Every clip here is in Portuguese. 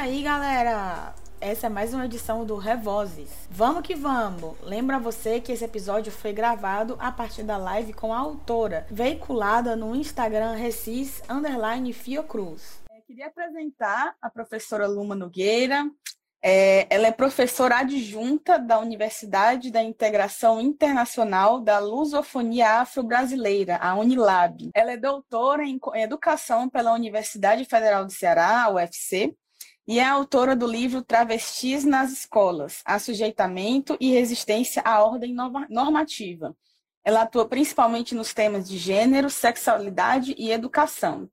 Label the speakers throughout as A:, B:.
A: aí, galera? Essa é mais uma edição do Revozes. Vamos que vamos! Lembra você que esse episódio foi gravado a partir da live com a autora, veiculada no Instagram Recis Underline Fiocruz. Eu queria apresentar a professora Luma Nogueira. É, ela é professora adjunta da Universidade da Integração Internacional da Lusofonia Afro-Brasileira, a Unilab. Ela é doutora em Educação pela Universidade Federal do Ceará, UFC, e é autora do livro Travestis nas Escolas: Assujeitamento e Resistência à Ordem Normativa. Ela atua principalmente nos temas de gênero, sexualidade e educação.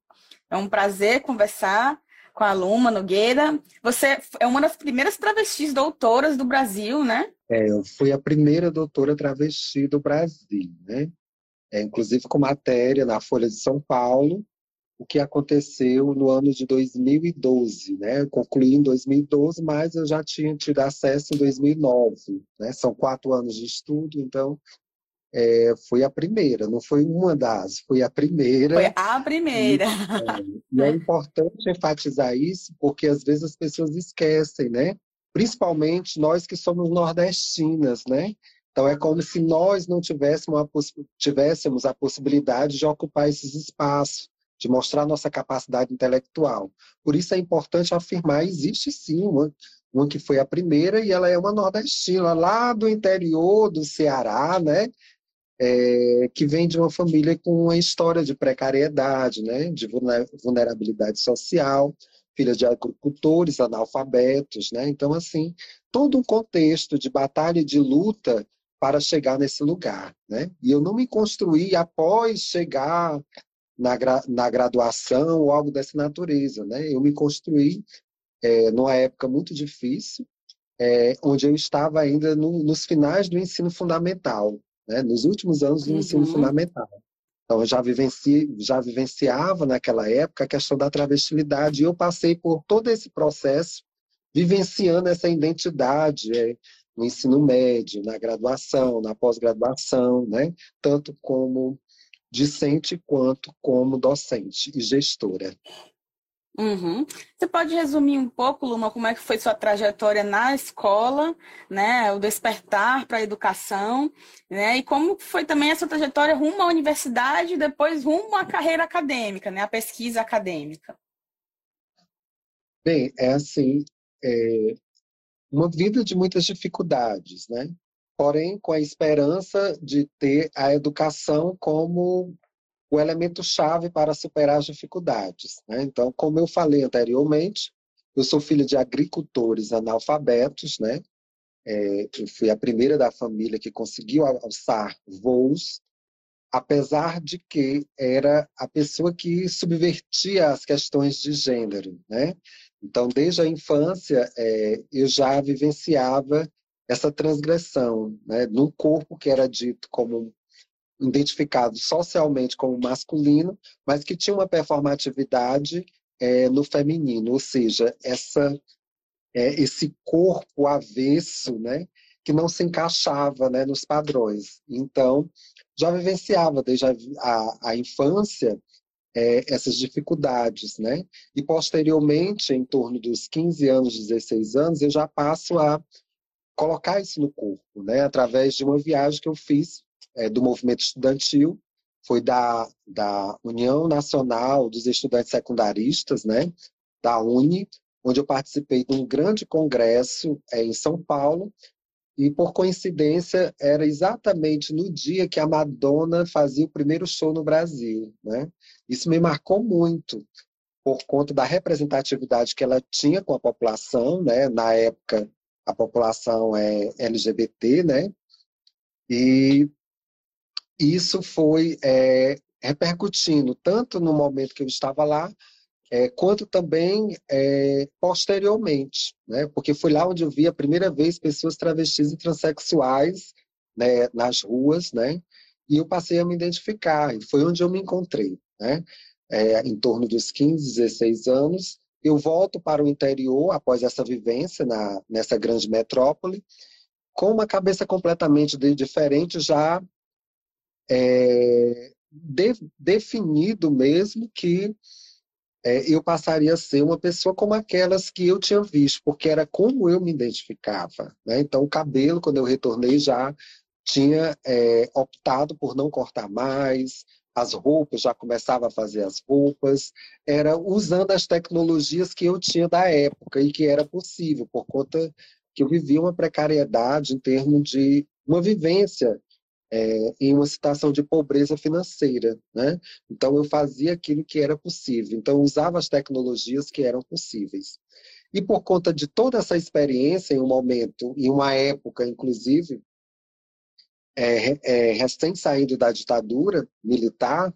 A: É um prazer conversar com a Luma Nogueira. Você é uma das primeiras travestis doutoras do Brasil, né?
B: É, eu fui a primeira doutora travesti do Brasil, né? É, inclusive com matéria na Folha de São Paulo, o que aconteceu no ano de 2012, né? Eu concluí em 2012, mas eu já tinha tido acesso em 2009, né? São quatro anos de estudo, então é, foi a primeira, não foi uma das, foi a primeira.
A: Foi a primeira.
B: E, é, é importante enfatizar isso, porque às vezes as pessoas esquecem, né? Principalmente nós que somos nordestinas, né? Então é como se nós não tivéssemos a, tivéssemos a possibilidade de ocupar esses espaços de mostrar nossa capacidade intelectual. Por isso é importante afirmar, existe sim uma, uma que foi a primeira e ela é uma nordestina, lá do interior do Ceará, né? É, que vem de uma família com uma história de precariedade, né? De vulnerabilidade social, filha de agricultores, analfabetos, né? Então, assim, todo um contexto de batalha e de luta para chegar nesse lugar, né? E eu não me construí após chegar na, gra, na graduação ou algo dessa natureza. Né? Eu me construí é, numa época muito difícil, é, onde eu estava ainda no, nos finais do ensino fundamental, né? nos últimos anos do uhum. ensino fundamental. Então, eu já, vivenci, já vivenciava naquela época a questão da travestilidade, e eu passei por todo esse processo, vivenciando essa identidade é, no ensino médio, na graduação, na pós-graduação, né? tanto como discente quanto como docente e gestora.
A: Uhum. Você pode resumir um pouco, Luma, como é que foi sua trajetória na escola, né, o despertar para a educação, né, e como foi também essa trajetória rumo à universidade e depois rumo à carreira acadêmica, né, à pesquisa acadêmica?
B: Bem, é assim, é uma vida de muitas dificuldades, né? Porém com a esperança de ter a educação como o elemento chave para superar as dificuldades. Né? Então, como eu falei anteriormente, eu sou filho de agricultores analfabetos, né? É, eu fui a primeira da família que conseguiu alçar voos, apesar de que era a pessoa que subvertia as questões de gênero, né? Então, desde a infância, é, eu já vivenciava essa transgressão né, num corpo que era dito como identificado socialmente como masculino, mas que tinha uma performatividade é, no feminino, ou seja, essa é, esse corpo avesso, né, que não se encaixava né, nos padrões. Então, já vivenciava desde a, a, a infância é, essas dificuldades, né? E posteriormente, em torno dos 15 anos, 16 anos, eu já passo a colocar isso no corpo, né? Através de uma viagem que eu fiz é, do movimento estudantil, foi da, da União Nacional dos Estudantes Secundaristas, né? Da UNE, onde eu participei de um grande congresso é, em São Paulo, e por coincidência era exatamente no dia que a Madonna fazia o primeiro show no Brasil, né? Isso me marcou muito por conta da representatividade que ela tinha com a população, né? Na época a população é LGBT, né? E isso foi é, repercutindo tanto no momento que eu estava lá, é, quanto também é, posteriormente, né? Porque foi lá onde eu vi a primeira vez pessoas travestis e transexuais né, nas ruas, né? E eu passei a me identificar, e foi onde eu me encontrei, né? É, em torno dos 15, 16 anos, eu volto para o interior após essa vivência na, nessa grande metrópole, com uma cabeça completamente diferente, já é, de, definido mesmo que é, eu passaria a ser uma pessoa como aquelas que eu tinha visto, porque era como eu me identificava. Né? Então, o cabelo, quando eu retornei, já tinha é, optado por não cortar mais, as roupas, já começava a fazer as roupas, era usando as tecnologias que eu tinha da época e que era possível, por conta que eu vivia uma precariedade em termos de uma vivência é, em uma situação de pobreza financeira, né? Então eu fazia aquilo que era possível, então eu usava as tecnologias que eram possíveis. E por conta de toda essa experiência em um momento, em uma época, inclusive, é, é, recém saindo da ditadura militar,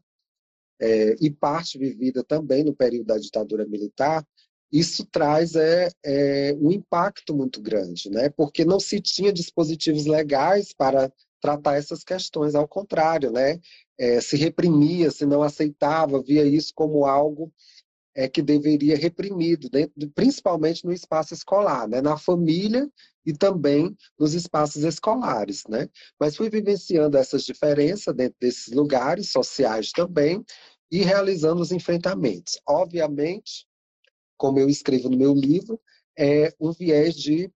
B: é, e parte vivida também no período da ditadura militar, isso traz é, é, um impacto muito grande, né? porque não se tinha dispositivos legais para tratar essas questões, ao contrário, né? É, se reprimia, se não aceitava, via isso como algo é, que deveria reprimido, dentro, principalmente no espaço escolar, né? na família e também nos espaços escolares. Né? Mas fui vivenciando essas diferenças dentro desses lugares sociais também e realizando os enfrentamentos. Obviamente, como eu escrevo no meu livro, é um viés de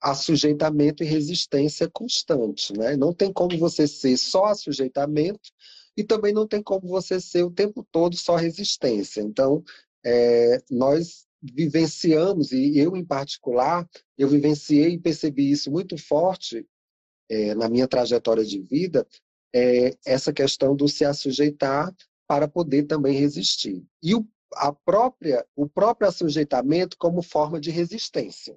B: assujeitamento e resistência constante. Né? Não tem como você ser só assujeitamento e também não tem como você ser o tempo todo só resistência. Então, é, nós vivenciamos, e eu em particular, eu vivenciei e percebi isso muito forte é, na minha trajetória de vida, é, essa questão do se assujeitar para poder também resistir. E o, a própria, o próprio assujeitamento como forma de resistência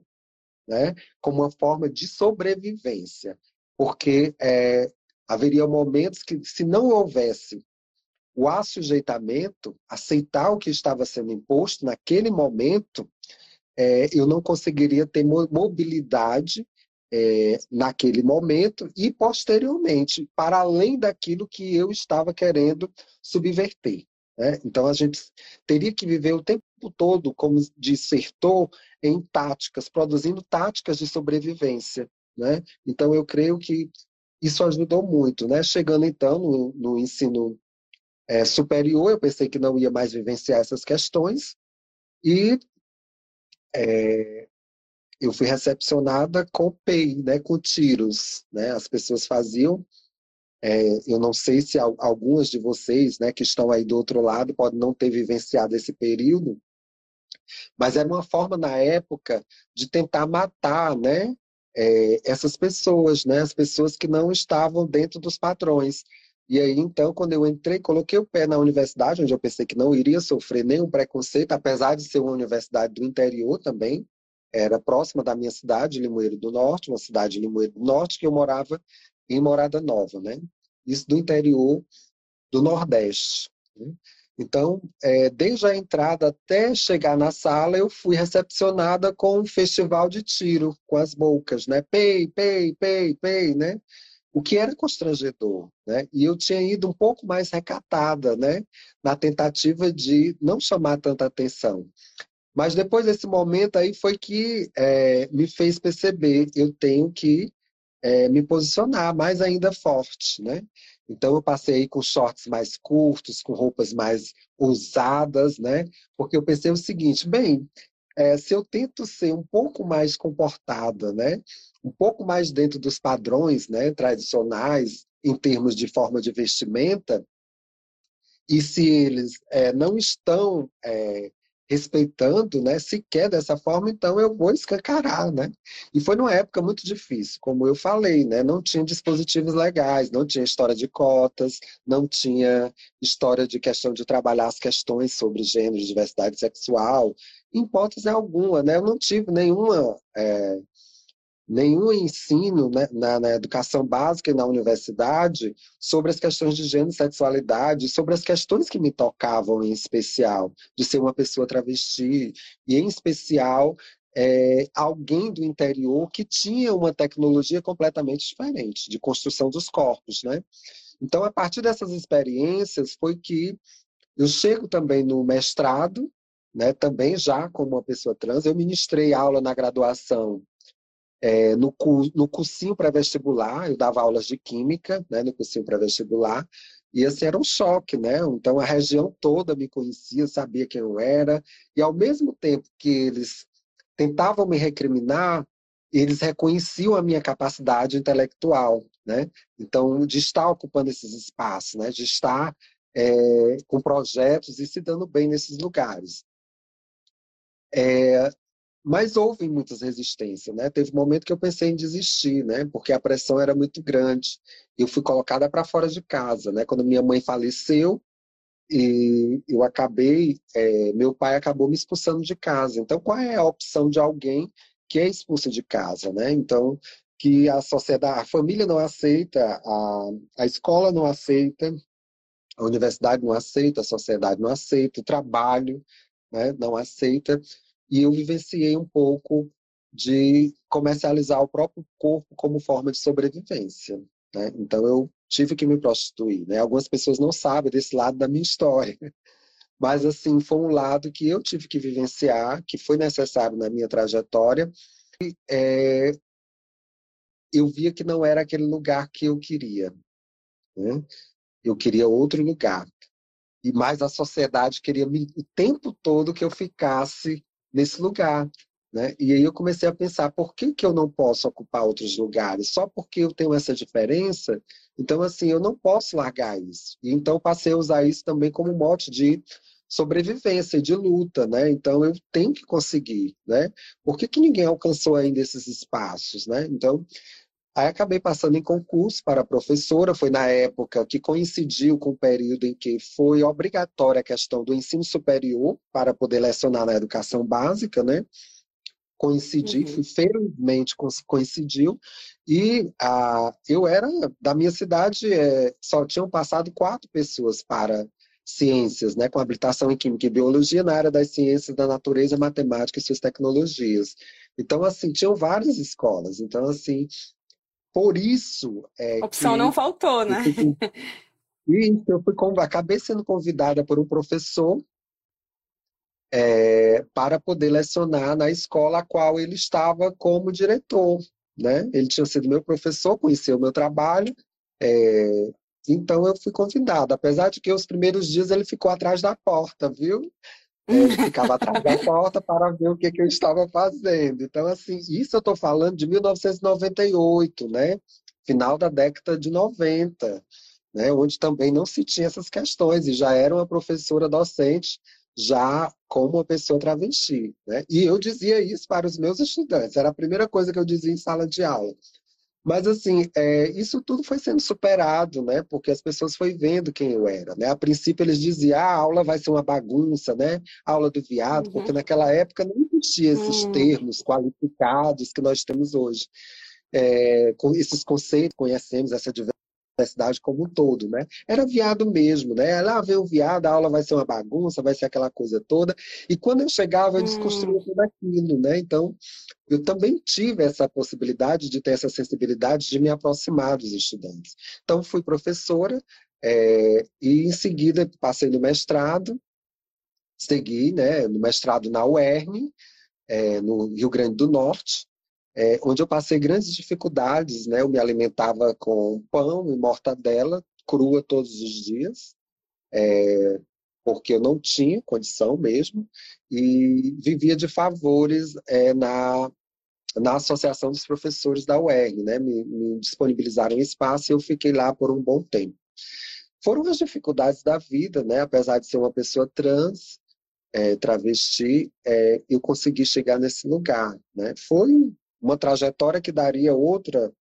B: né, como uma forma de sobrevivência, porque é, haveria momentos que, se não houvesse o assujeitamento, aceitar o que estava sendo imposto naquele momento, é, eu não conseguiria ter mobilidade é, naquele momento e posteriormente, para além daquilo que eu estava querendo subverter. Né? Então a gente teria que viver o tempo todo, como dissertou, em táticas, produzindo táticas de sobrevivência. Né? Então eu creio que isso ajudou muito. Né? Chegando então no, no ensino é, superior, eu pensei que não ia mais vivenciar essas questões e é, eu fui recepcionada com PEI, né, com tiros. Né? As pessoas faziam é, eu não sei se algumas de vocês, né, que estão aí do outro lado, podem não ter vivenciado esse período, mas era uma forma na época de tentar matar, né, é, essas pessoas, né, as pessoas que não estavam dentro dos padrões. E aí, então, quando eu entrei, coloquei o pé na universidade, onde eu pensei que não iria sofrer nenhum preconceito, apesar de ser uma universidade do interior também, era próxima da minha cidade, Limoeiro do Norte, uma cidade de Limoeiro do Norte, que eu morava em Morada Nova, né? Isso do interior do Nordeste. Né? Então, é, desde a entrada até chegar na sala, eu fui recepcionada com um festival de tiro, com as bocas, né? Pei, pei, pei, pei, né? O que era constrangedor, né? E eu tinha ido um pouco mais recatada, né? Na tentativa de não chamar tanta atenção. Mas depois desse momento aí foi que é, me fez perceber, eu tenho que é, me posicionar mais ainda forte, né? Então eu passei com shorts mais curtos, com roupas mais ousadas, né? Porque eu pensei o seguinte, bem, é, se eu tento ser um pouco mais comportada, né? Um pouco mais dentro dos padrões, né? Tradicionais em termos de forma de vestimenta, e se eles é, não estão é, respeitando, né, sequer dessa forma, então eu vou escancarar, né? E foi numa época muito difícil, como eu falei, né? Não tinha dispositivos legais, não tinha história de cotas, não tinha história de questão de trabalhar as questões sobre gênero, diversidade sexual, em hipótese alguma, né? Eu não tive nenhuma é, nenhum ensino né, na, na, educação básica e na universidade sobre as questões de gênero e sexualidade, sobre as questões que me tocavam em especial, de ser uma pessoa travesti, e em especial é, alguém do interior que tinha uma tecnologia completamente diferente de construção dos corpos, né? Então, a partir dessas experiências, foi que eu chego também no mestrado, né, também já como uma pessoa trans, eu ministrei aula na graduação é, no, no cursinho pré-vestibular, eu dava aulas de química, né, no cursinho pré-vestibular, E assim era um choque, né? Então a região toda me conhecia, sabia quem eu era, e ao mesmo tempo que eles tentavam me recriminar, eles reconheciam a minha capacidade intelectual, né? Então de estar ocupando esses espaços, né? De estar é, com projetos e se dando bem nesses lugares. É, mas houve muitas resistências, né? Teve um momento que eu pensei em desistir, né? Porque a pressão era muito grande. Eu fui colocada para fora de casa, né? Quando minha mãe faleceu, e eu acabei, é, meu pai acabou me expulsando de casa. Então, qual é a opção de alguém que é expulso de casa, né? Então, que a sociedade, a família não aceita, a, a escola não aceita, a universidade não aceita, a sociedade não aceita, o trabalho né, não aceita e eu vivenciei um pouco de comercializar o próprio corpo como forma de sobrevivência. Né? Então eu tive que me prostituir. Né? Algumas pessoas não sabem desse lado da minha história, mas assim foi um lado que eu tive que vivenciar, que foi necessário na minha trajetória. E, é, eu via que não era aquele lugar que eu queria. Né? Eu queria outro lugar. E mais a sociedade queria me, o tempo todo que eu ficasse nesse lugar. Né? E aí eu comecei a pensar, por que, que eu não posso ocupar outros lugares? Só porque eu tenho essa diferença? Então, assim, eu não posso largar isso. E então passei a usar isso também como mote de sobrevivência, de luta, né? Então eu tenho que conseguir, né? Por que, que ninguém alcançou ainda esses espaços, né? Então, Aí acabei passando em concurso para professora, foi na época que coincidiu com o período em que foi obrigatória a questão do ensino superior para poder lecionar na educação básica, né? Coincidi, uhum. felizmente coincidiu, e a, eu era, da minha cidade, é, só tinham passado quatro pessoas para ciências, né, com habilitação em Química e Biologia na área das ciências da natureza, matemática e suas tecnologias. Então, assim, tinham várias escolas. Então, assim, por isso. É,
A: Opção que, não faltou, né?
B: Isso, eu fui, acabei sendo convidada por um professor é, para poder lecionar na escola a qual ele estava como diretor. Né? Ele tinha sido meu professor, conhecia o meu trabalho, é, então eu fui convidada. Apesar de que os primeiros dias ele ficou atrás da porta, viu? Ele ficava atrás da porta para ver o que, que eu estava fazendo. Então, assim, isso eu estou falando de 1998, né? Final da década de 90, né? Onde também não se tinha essas questões e já era uma professora docente já como uma pessoa travesti, né? E eu dizia isso para os meus estudantes, era a primeira coisa que eu dizia em sala de aula. Mas, assim, é, isso tudo foi sendo superado, né? Porque as pessoas foram vendo quem eu era, né? A princípio, eles diziam, ah, a aula vai ser uma bagunça, né? Aula do viado, uhum. porque naquela época não existia esses uhum. termos qualificados que nós temos hoje. É, com esses conceitos, conhecemos essa diversidade como um todo, né? Era viado mesmo, né? Lá vem o viado, a aula vai ser uma bagunça, vai ser aquela coisa toda. E quando eu chegava, eu desconstruía hum. tudo aquilo, né? Então, eu também tive essa possibilidade de ter essa sensibilidade de me aproximar dos estudantes. Então, fui professora é, e, em seguida, passei no mestrado, segui né, no mestrado na UERN, é, no Rio Grande do Norte, é, onde eu passei grandes dificuldades. Né? Eu me alimentava com pão e mortadela, crua todos os dias, é, porque eu não tinha condição mesmo, e vivia de favores é, na na Associação dos Professores da UERN, né? Me, me disponibilizaram espaço e eu fiquei lá por um bom tempo. Foram as dificuldades da vida, né? Apesar de ser uma pessoa trans, é, travesti, é, eu consegui chegar nesse lugar, né? Foi uma trajetória que daria outra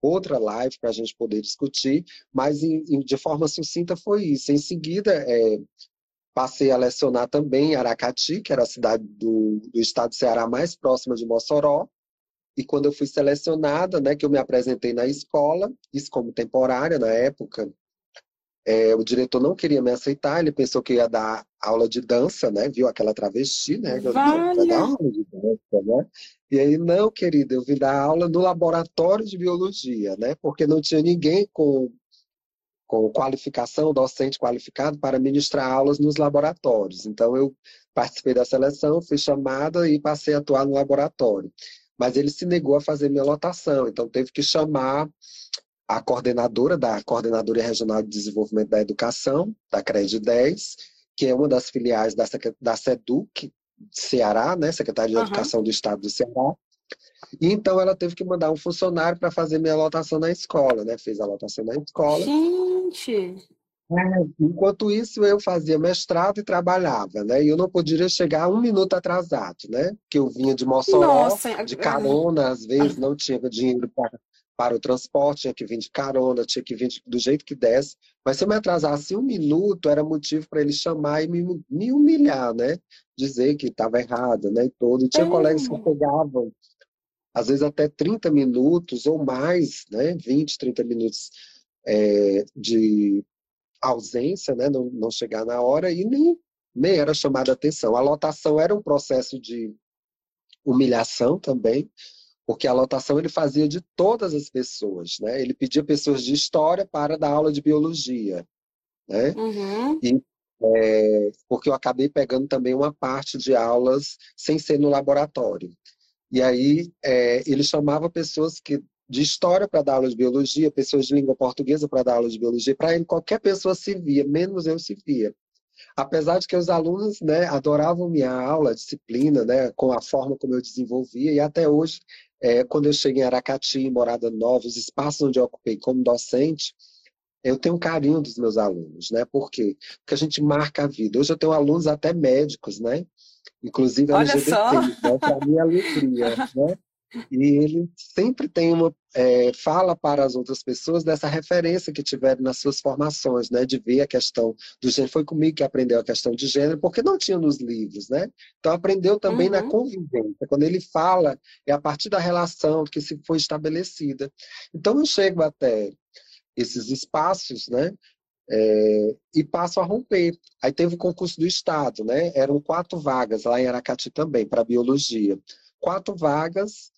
B: outra live para a gente poder discutir, mas em, em, de forma sucinta foi isso. Em seguida, é, passei a lecionar também em Aracati, que era a cidade do, do estado do Ceará mais próxima de Mossoró, e quando eu fui selecionada, né, que eu me apresentei na escola, isso como temporária na época, é, o diretor não queria me aceitar, ele pensou que ia dar aula de dança, né? Viu aquela travesti, né?
A: Vale.
B: dar aula de dança, né? E aí, não, querida, eu vim dar aula no laboratório de biologia, né? Porque não tinha ninguém com, com qualificação, docente qualificado para ministrar aulas nos laboratórios. Então, eu participei da seleção, fui chamada e passei a atuar no laboratório mas ele se negou a fazer minha lotação, então teve que chamar a coordenadora da Coordenadoria Regional de Desenvolvimento da Educação, da CRED 10, que é uma das filiais da, da SEDUC, Ceará, né, Secretaria de uhum. Educação do Estado do Ceará. E então ela teve que mandar um funcionário para fazer minha lotação na escola, né? Fez a lotação na escola.
A: Gente!
B: É, enquanto isso, eu fazia mestrado e trabalhava, né? E eu não poderia chegar um minuto atrasado, né? Porque eu vinha de Mossoró, Nossa. de carona, às vezes não tinha dinheiro para, para o transporte, tinha que vir de carona, tinha que vir de, do jeito que desse. Mas se eu me atrasasse um minuto, era motivo para ele chamar e me, me humilhar, né? Dizer que estava errado, né? E todo. E tinha é. colegas que pegavam, às vezes até 30 minutos ou mais, né? 20, 30 minutos é, de ausência, né, não, não chegar na hora e nem, nem era chamada atenção. A lotação era um processo de humilhação também, porque a lotação ele fazia de todas as pessoas, né? Ele pedia pessoas de história para dar aula de biologia, né?
A: Uhum.
B: E, é, porque eu acabei pegando também uma parte de aulas sem ser no laboratório. E aí é, ele chamava pessoas que de história para dar aula de biologia, pessoas de língua portuguesa para dar aula de biologia. Para ele, qualquer pessoa se via, menos eu se via. Apesar de que os alunos né, adoravam minha aula, a disciplina, né, com a forma como eu desenvolvia, e até hoje, é, quando eu cheguei em Aracati, Morada Nova, os espaços onde eu ocupei como docente, eu tenho um carinho dos meus alunos, né? Por quê? Porque a gente marca a vida. Hoje eu tenho alunos até médicos, né? Inclusive LGBT, né? para minha alegria, né? E ele sempre tem uma é, fala para as outras pessoas dessa referência que tiveram nas suas formações, né, de ver a questão do gênero. Foi comigo que aprendeu a questão de gênero, porque não tinha nos livros, né? Então aprendeu também uhum. na convivência. Quando ele fala, é a partir da relação que se foi estabelecida. Então eu chego até esses espaços, né? É, e passo a romper. Aí teve o concurso do Estado, né? Eram quatro vagas lá em Aracati também, para biologia. Quatro vagas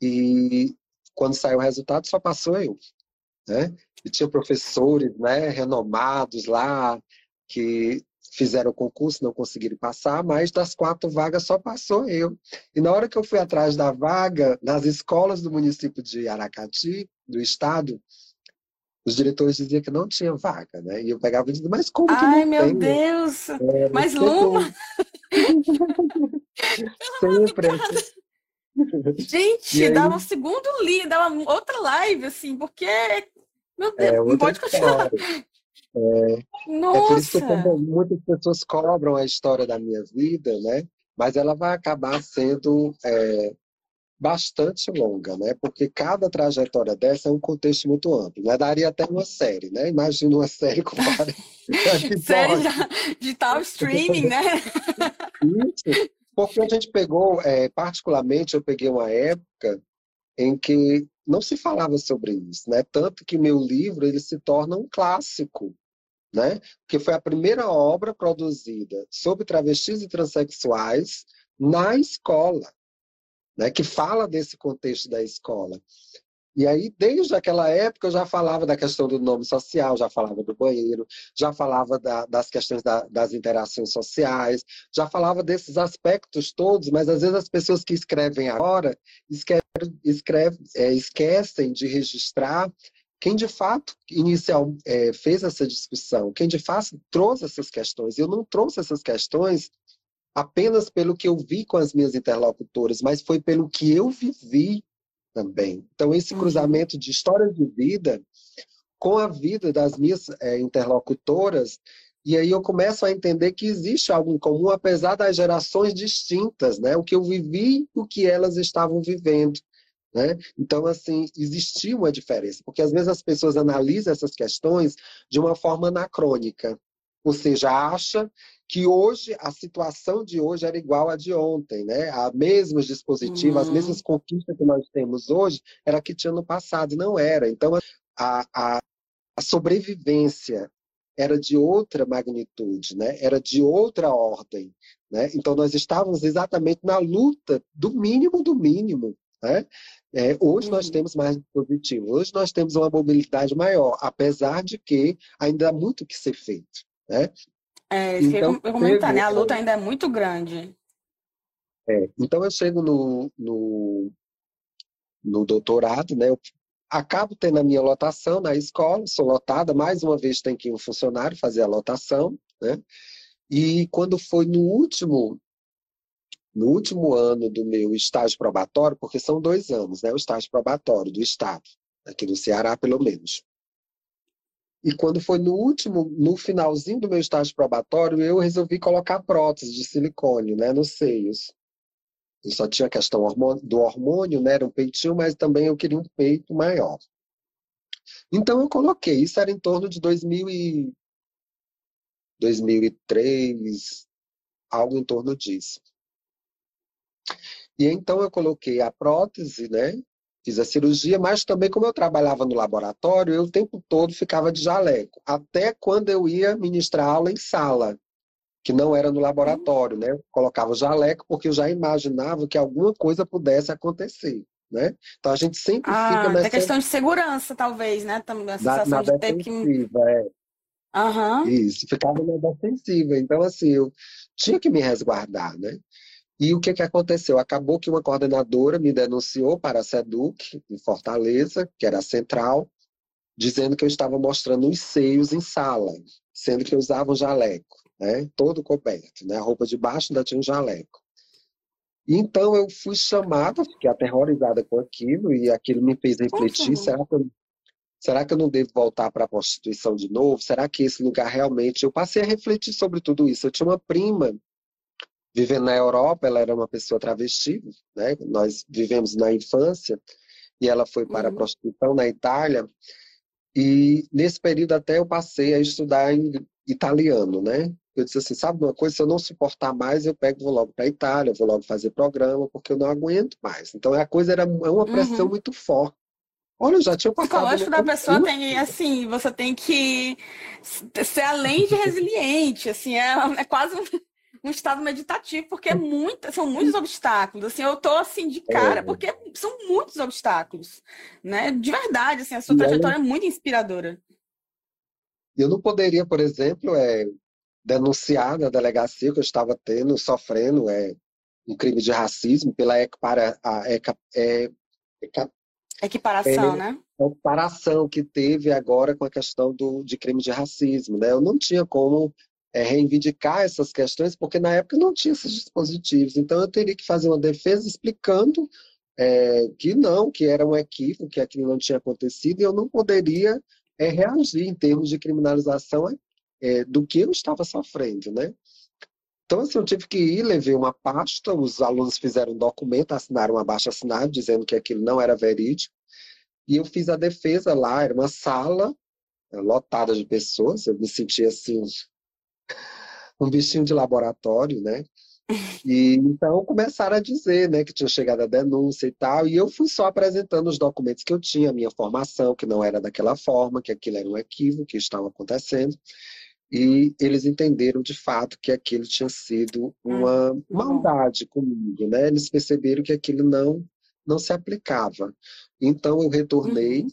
B: e quando saiu o resultado só passou eu, né? E tinha professores, né, renomados lá que fizeram o concurso, não conseguiram passar, mas das quatro vagas só passou eu. E na hora que eu fui atrás da vaga nas escolas do município de Aracati, do estado, os diretores diziam que não tinha vaga, né? E eu pegava e dizia, mas como que
A: Ai,
B: não
A: meu
B: tem?
A: Deus! É, mas Luma!
B: Sempre.
A: Gente, aí... dava um segundo li, dava outra live, assim, porque. Meu Deus, é, não pode continuar.
B: É, Nossa. é por isso que muitas pessoas cobram a história da minha vida, né? Mas ela vai acabar sendo é, bastante longa, né? Porque cada trajetória dessa é um contexto muito amplo. Né? Daria até uma série, né? Imagina uma série com várias.
A: série de tal streaming, né?
B: Isso. Porque a gente pegou, é, particularmente, eu peguei uma época em que não se falava sobre isso, né? Tanto que meu livro ele se torna um clássico, né? Porque foi a primeira obra produzida sobre travestis e transexuais na escola, né? Que fala desse contexto da escola. E aí, desde aquela época, eu já falava da questão do nome social, já falava do banheiro, já falava da, das questões da, das interações sociais, já falava desses aspectos todos, mas às vezes as pessoas que escrevem agora esquecem, escreve, é, esquecem de registrar quem de fato inicial é, fez essa discussão, quem de fato trouxe essas questões. Eu não trouxe essas questões apenas pelo que eu vi com as minhas interlocutoras, mas foi pelo que eu vivi também. Então, esse uhum. cruzamento de história de vida com a vida das minhas é, interlocutoras, e aí eu começo a entender que existe algo em comum, apesar das gerações distintas, né? O que eu vivi, o que elas estavam vivendo. Né? Então, assim, existia uma diferença, porque às vezes as pessoas analisam essas questões de uma forma anacrônica, ou seja, acha que hoje, a situação de hoje era igual à de ontem, né? A mesmos dispositivos, uhum. as mesmas conquistas que nós temos hoje, era que tinha no passado, não era. Então, a, a, a sobrevivência era de outra magnitude, né? Era de outra ordem, né? Então, nós estávamos exatamente na luta do mínimo do mínimo, né? É, hoje uhum. nós temos mais dispositivos, hoje nós temos uma mobilidade maior, apesar de que ainda há muito que ser feito. Né?
A: É, então, eu comentar, né? A luta ainda é muito grande.
B: É, então eu chego no, no, no doutorado, né? Eu acabo tendo a minha lotação na escola, sou lotada, mais uma vez tem que ir um funcionário fazer a lotação, né? E quando foi no último no último ano do meu estágio probatório, porque são dois anos, né? O estágio probatório do Estado, aqui no Ceará, pelo menos. E quando foi no último, no finalzinho do meu estágio probatório, eu resolvi colocar prótese de silicone, né, nos seios. Eu só tinha a questão do hormônio, né, era um peitinho, mas também eu queria um peito maior. Então eu coloquei, isso era em torno de 2000 e... 2003, algo em torno disso. E então eu coloquei a prótese, né, fiz a cirurgia, mas também como eu trabalhava no laboratório, eu o tempo todo ficava de jaleco, até quando eu ia ministrar aula em sala, que não era no laboratório, né? Eu colocava jaleco porque eu já imaginava que alguma coisa pudesse acontecer, né? Então a gente sempre
A: ah,
B: fica
A: nessa... questão de segurança, talvez, né? Também a
B: sensação na, na de ter que... É.
A: Uhum.
B: Isso, ficava na defensiva. Então, assim, eu tinha que me resguardar, né? E o que, que aconteceu? Acabou que uma coordenadora me denunciou para a SEDUC, em Fortaleza, que era a central, dizendo que eu estava mostrando os seios em sala, sendo que eu usava um jaleco, né? todo coberto. Né? A roupa de baixo ainda tinha um jaleco. Então eu fui chamada, fiquei aterrorizada com aquilo, e aquilo me fez refletir: será que, eu, será que eu não devo voltar para a prostituição de novo? Será que esse lugar realmente. Eu passei a refletir sobre tudo isso. Eu tinha uma prima vivendo na Europa, ela era uma pessoa travesti, né? Nós vivemos na infância e ela foi para uhum. a prostituição na Itália. E nesse período até eu passei a estudar italiano, né? Eu disse assim, sabe uma coisa, se eu não suportar mais, eu pego, vou logo para a Itália, vou logo fazer programa, porque eu não aguento mais. Então a coisa era é uma pressão uhum. muito forte. Olha, eu já tinha passado. O
A: psicológico da pessoa tem, assim, você tem que ser além de resiliente, assim, é, é quase um estado meditativo, porque é muito, são muitos obstáculos. Assim, eu tô assim de cara, é. porque são muitos obstáculos, né? De verdade, assim, a sua e trajetória é muito inspiradora.
B: Eu não poderia, por exemplo, é, denunciar na delegacia que eu estava tendo, sofrendo é, um crime de racismo pela equipara, a, eca, é,
A: eca, equiparação, é, né?
B: Equiparação que teve agora com a questão do, de crime de racismo, né? Eu não tinha como é, reivindicar essas questões, porque na época não tinha esses dispositivos. Então eu teria que fazer uma defesa explicando é, que não, que era um equívoco, que aquilo não tinha acontecido, e eu não poderia é, reagir em termos de criminalização é, do que eu estava sofrendo, né? Então, assim, eu tive que ir, levei uma pasta, os alunos fizeram um documento, assinaram um abaixo assinado, dizendo que aquilo não era verídico, e eu fiz a defesa lá, era uma sala é, lotada de pessoas, eu me sentia assim, um bichinho de laboratório, né? E então começaram a dizer, né, que tinha chegado a denúncia e tal, e eu fui só apresentando os documentos que eu tinha, a minha formação, que não era daquela forma, que aquilo era um equívoco que estava acontecendo. E eles entenderam de fato que aquilo tinha sido uma hum, maldade comigo, né? Eles perceberam que aquilo não não se aplicava. Então eu retornei uhum.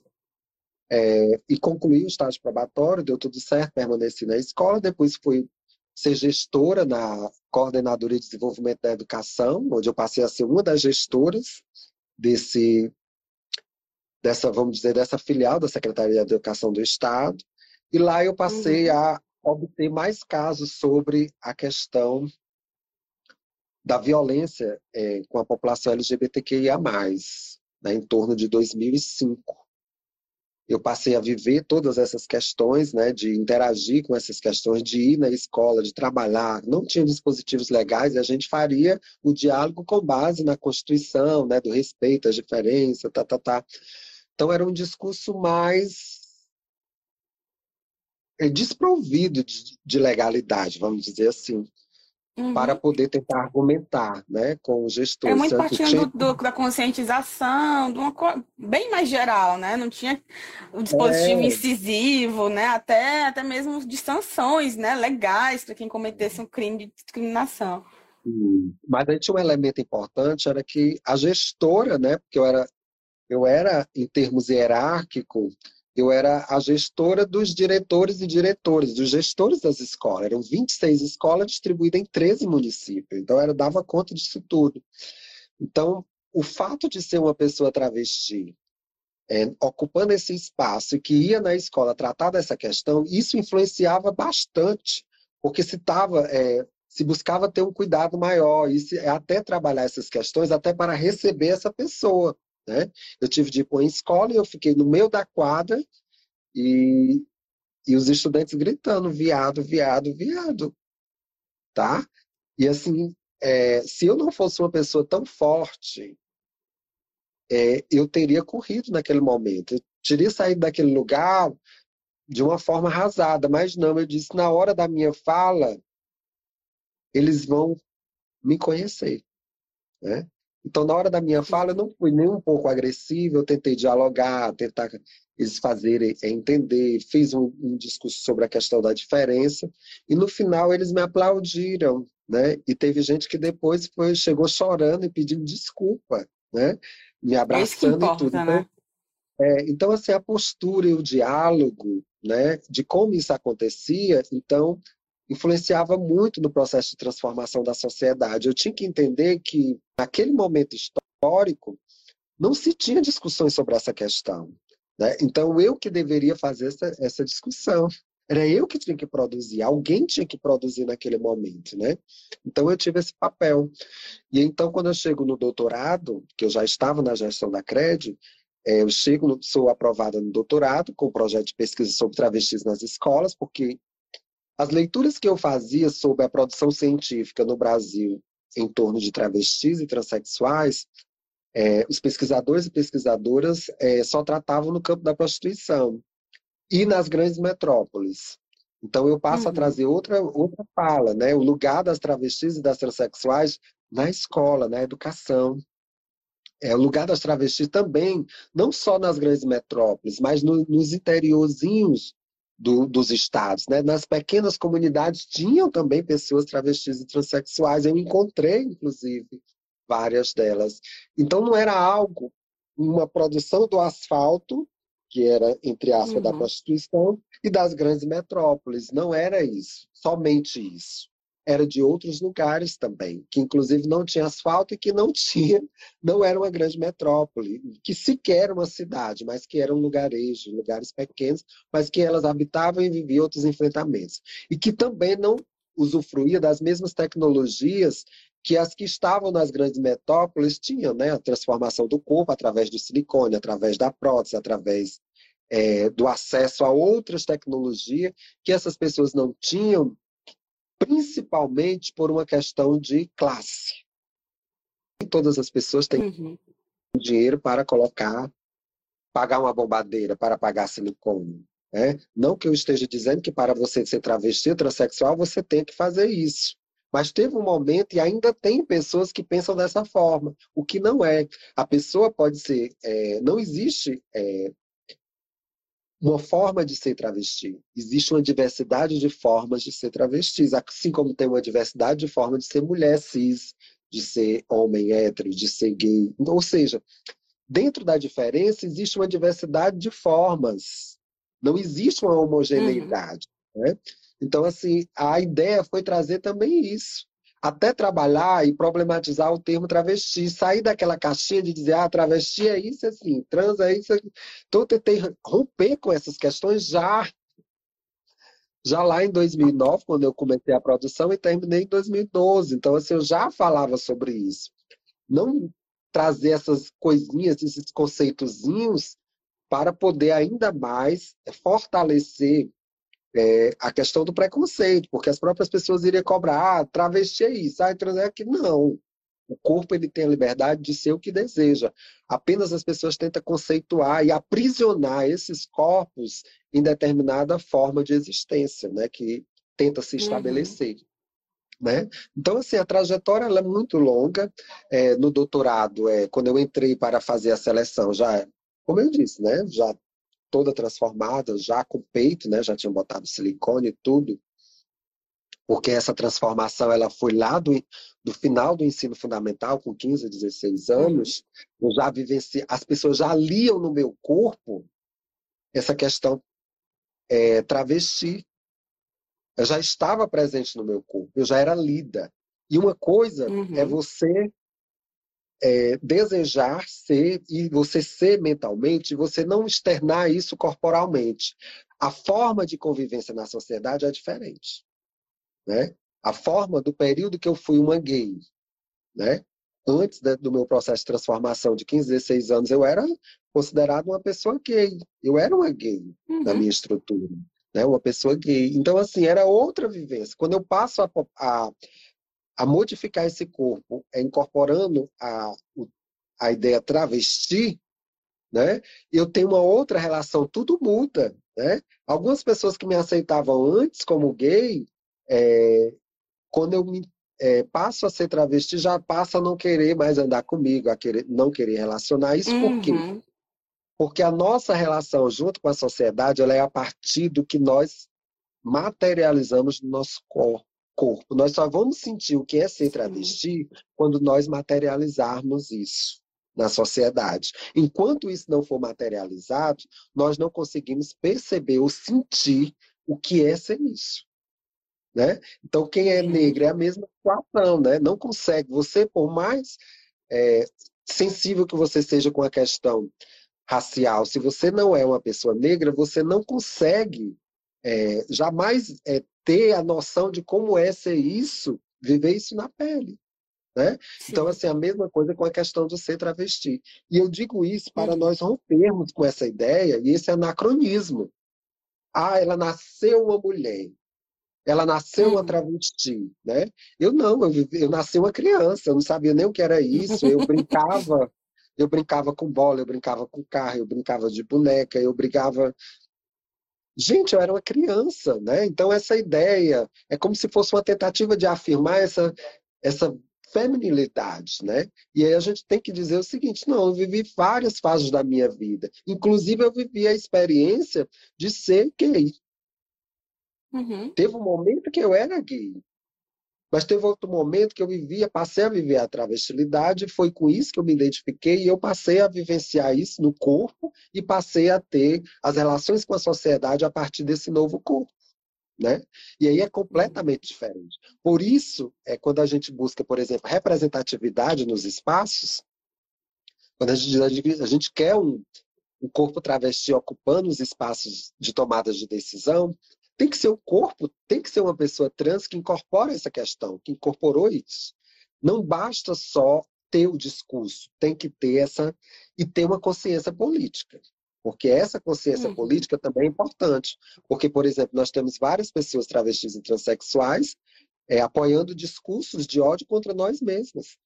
B: é, e concluí o estágio probatório, deu tudo certo, permaneci na escola, depois fui ser gestora na Coordenadoria de Desenvolvimento da Educação, onde eu passei a ser uma das gestoras desse, dessa, vamos dizer, dessa filial da Secretaria de Educação do Estado. E lá eu passei uhum. a obter mais casos sobre a questão da violência é, com a população LGBTQIA+, né, em torno de 2005 eu passei a viver todas essas questões, né, de interagir com essas questões, de ir na escola, de trabalhar. Não tinha dispositivos legais e a gente faria o diálogo com base na Constituição, né, do respeito às diferenças, tá, tá, tá. Então era um discurso mais é, desprovido de, de legalidade, vamos dizer assim uhum. para poder tentar argumentar né, com o gestor.
A: É muito partindo do, da conscientização, de uma coisa bem mais geral, né? Não tinha o dispositivo é... incisivo, né? Até, até mesmo de sanções né? legais para quem cometesse um crime de discriminação.
B: Mas aí tinha um elemento importante, era que a gestora, né? Porque eu era, eu era em termos hierárquicos, eu era a gestora dos diretores e diretores, dos gestores das escolas. Eram 26 escolas distribuídas em 13 municípios. Então, eu dava conta disso tudo. Então, o fato de ser uma pessoa travesti é, ocupando esse espaço e que ia na escola tratar dessa questão, isso influenciava bastante, porque se tava, é, se buscava ter um cuidado maior, e se, até trabalhar essas questões, até para receber essa pessoa. Né? Eu tive de ir para uma escola e eu fiquei no meio da quadra e, e os estudantes gritando, viado, viado, viado. Tá? E assim, é, se eu não fosse uma pessoa tão forte, é, eu teria corrido naquele momento. Eu teria saído daquele lugar de uma forma arrasada, mas não, eu disse, na hora da minha fala, eles vão me conhecer. Né? Então, na hora da minha fala, eu não fui nem um pouco agressivo, eu tentei dialogar, tentar eles fazerem é, entender, fiz um, um, discurso sobre a questão da diferença, e no final eles me aplaudiram, né? E teve gente que depois foi, chegou chorando e pedindo desculpa, né? me abraçando importa, e tudo. Então, né? é, então, assim, a postura e o diálogo, né, de como isso acontecia, então, influenciava muito no processo de transformação da sociedade. Eu tinha que entender que, naquele momento histórico, não se tinha discussões sobre essa questão. Né? Então, eu que deveria fazer essa, essa discussão. Era eu que tinha que produzir, alguém tinha que produzir naquele momento, né? Então eu tive esse papel. E então quando eu chego no doutorado, que eu já estava na gestão da CRED, é, eu chego, sou aprovada no doutorado com o projeto de pesquisa sobre travestis nas escolas, porque as leituras que eu fazia sobre a produção científica no Brasil em torno de travestis e transexuais, é, os pesquisadores e pesquisadoras é, só tratavam no campo da prostituição e nas grandes metrópoles. Então eu passo uhum. a trazer outra outra fala, né? O lugar das travestis e das transexuais na escola, na educação. É o lugar das travestis também, não só nas grandes metrópoles, mas no, nos interiorzinhos do, dos estados, né? Nas pequenas comunidades tinham também pessoas travestis e transexuais. Eu encontrei, inclusive, várias delas. Então não era algo, uma produção do asfalto que era, entre aspas, uhum. da prostituição, e das grandes metrópoles. Não era isso, somente isso. Era de outros lugares também, que inclusive não tinha asfalto e que não tinha, não era uma grande metrópole, que sequer era uma cidade, mas que era um lugarejo, lugares pequenos, mas que elas habitavam e viviam outros enfrentamentos. E que também não usufruía das mesmas tecnologias que as que estavam nas grandes metrópoles tinham, né? A transformação do corpo através do silicone, através da prótese, através é, do acesso a outras tecnologias que essas pessoas não tinham, principalmente por uma questão de classe. Todas as pessoas têm uhum. dinheiro para colocar, pagar uma bombadeira, para pagar silicone. Né? Não que eu esteja dizendo que para você ser travesti, transexual, você tem que fazer isso. Mas teve um momento, e ainda tem pessoas que pensam dessa forma, o que não é. A pessoa pode ser. É, não existe é, uma forma de ser travesti. Existe uma diversidade de formas de ser travestis, assim como tem uma diversidade de formas de ser mulher cis, de ser homem hétero, de ser gay. Ou seja, dentro da diferença existe uma diversidade de formas. Não existe uma homogeneidade. Uhum. Né? Então, assim, a ideia foi trazer também isso. Até trabalhar e problematizar o termo travesti, sair daquela caixinha de dizer, ah, travesti é isso, assim, trans é isso. Então, eu tentei romper com essas questões já já lá em 2009, quando eu comecei a produção, e terminei em 2012. Então, assim, eu já falava sobre isso. Não trazer essas coisinhas, esses conceitozinhos, para poder ainda mais fortalecer é, a questão do preconceito, porque as próprias pessoas iriam cobrar, ah, travesti é isso, ah, trans é aquilo. Não. O corpo ele tem a liberdade de ser o que deseja. Apenas as pessoas tentam conceituar e aprisionar esses corpos em determinada forma de existência, né, que tenta se uhum. estabelecer. Uhum. Né? Então, assim, a trajetória é muito longa. É, no doutorado, é, quando eu entrei para fazer a seleção, já, como eu disse, né, já toda transformada, já com peito, né? Já tinham botado silicone e tudo. Porque essa transformação ela foi lá do, do final do ensino fundamental, com 15, 16 anos. Uhum. Eu já vivenciei, as pessoas já liam no meu corpo essa questão é, travesti. Eu já estava presente no meu corpo, eu já era lida. E uma coisa é uhum. é você é, desejar ser e você ser mentalmente, você não externar isso corporalmente. A forma de convivência na sociedade é diferente. Né? A forma do período que eu fui uma gay, né? Antes do meu processo de transformação de 15, 16 anos, eu era considerado uma pessoa gay. Eu era uma gay uhum. na minha estrutura, né? Uma pessoa gay. Então, assim, era outra vivência. Quando eu passo a, a a modificar esse corpo, é incorporando a, a ideia travesti, né? Eu tenho uma outra relação, tudo muda, né? Algumas pessoas que me aceitavam antes como gay, é, quando eu me é, passo a ser travesti, já passa a não querer mais andar comigo, a querer, não querer relacionar. Isso uhum. por quê? Uhum. Porque a nossa relação junto com a sociedade ela é a partir do que nós materializamos no nosso corpo corpo. Nós só vamos sentir o que é ser travesti quando nós materializarmos isso na sociedade. Enquanto isso não for materializado, nós não conseguimos perceber ou sentir o que é ser isso. Né? Então, quem é negro é a mesma situação, né? Não consegue. Você, por mais é, sensível que você seja com a questão racial, se você não é uma pessoa negra, você não consegue é, jamais é, ter a noção de como é ser isso, viver isso na pele. Né? Então, assim, a mesma coisa com a questão do ser travesti. E eu digo isso para uhum. nós rompermos com essa ideia e esse anacronismo. Ah, ela nasceu uma mulher. Ela nasceu uhum. uma travesti, né? Eu não, eu, eu nasci uma criança, eu não sabia nem o que era isso. Eu brincava, eu brincava com bola, eu brincava com carro, eu brincava de boneca, eu brincava Gente, eu era uma criança, né? Então essa ideia é como se fosse uma tentativa de afirmar essa, essa feminilidade, né? E aí a gente tem que dizer o seguinte: não, eu vivi várias fases da minha vida. Inclusive, eu vivi a experiência de ser gay. Uhum. Teve um momento que eu era gay. Mas teve outro momento que eu vivia, passei a viver a travestilidade, foi com isso que eu me identifiquei e eu passei a vivenciar isso no corpo e passei a ter as relações com a sociedade a partir desse novo corpo. Né? E aí é completamente diferente. Por isso, é quando a gente busca, por exemplo, representatividade nos espaços, quando a gente, a gente quer um, um corpo travesti ocupando os espaços de tomada de decisão, tem que ser o corpo, tem que ser uma pessoa trans que incorpora essa questão, que incorporou isso. Não basta só ter o discurso, tem que ter essa e ter uma consciência política. Porque essa consciência uhum. política também é importante. Porque, por exemplo, nós temos várias pessoas travestis e transexuais é, apoiando discursos de ódio contra nós mesmos.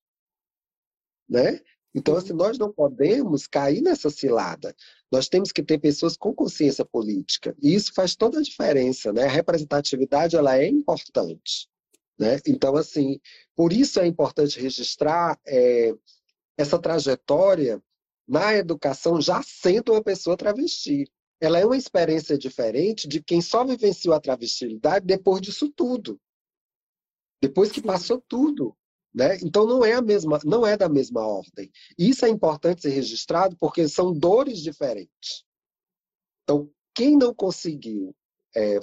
B: Né? Então, assim, nós não podemos cair nessa cilada. Nós temos que ter pessoas com consciência política. E isso faz toda a diferença, né? A representatividade, ela é importante. Né? Então, assim, por isso é importante registrar é, essa trajetória na educação já sendo uma pessoa travesti. Ela é uma experiência diferente de quem só vivenciou a travestilidade depois disso tudo. Depois que passou tudo. Né? Então não é a mesma, não é da mesma ordem. Isso é importante ser registrado porque são dores diferentes. Então quem não conseguiu é,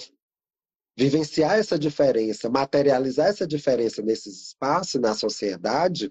B: vivenciar essa diferença, materializar essa diferença nesses espaços na sociedade,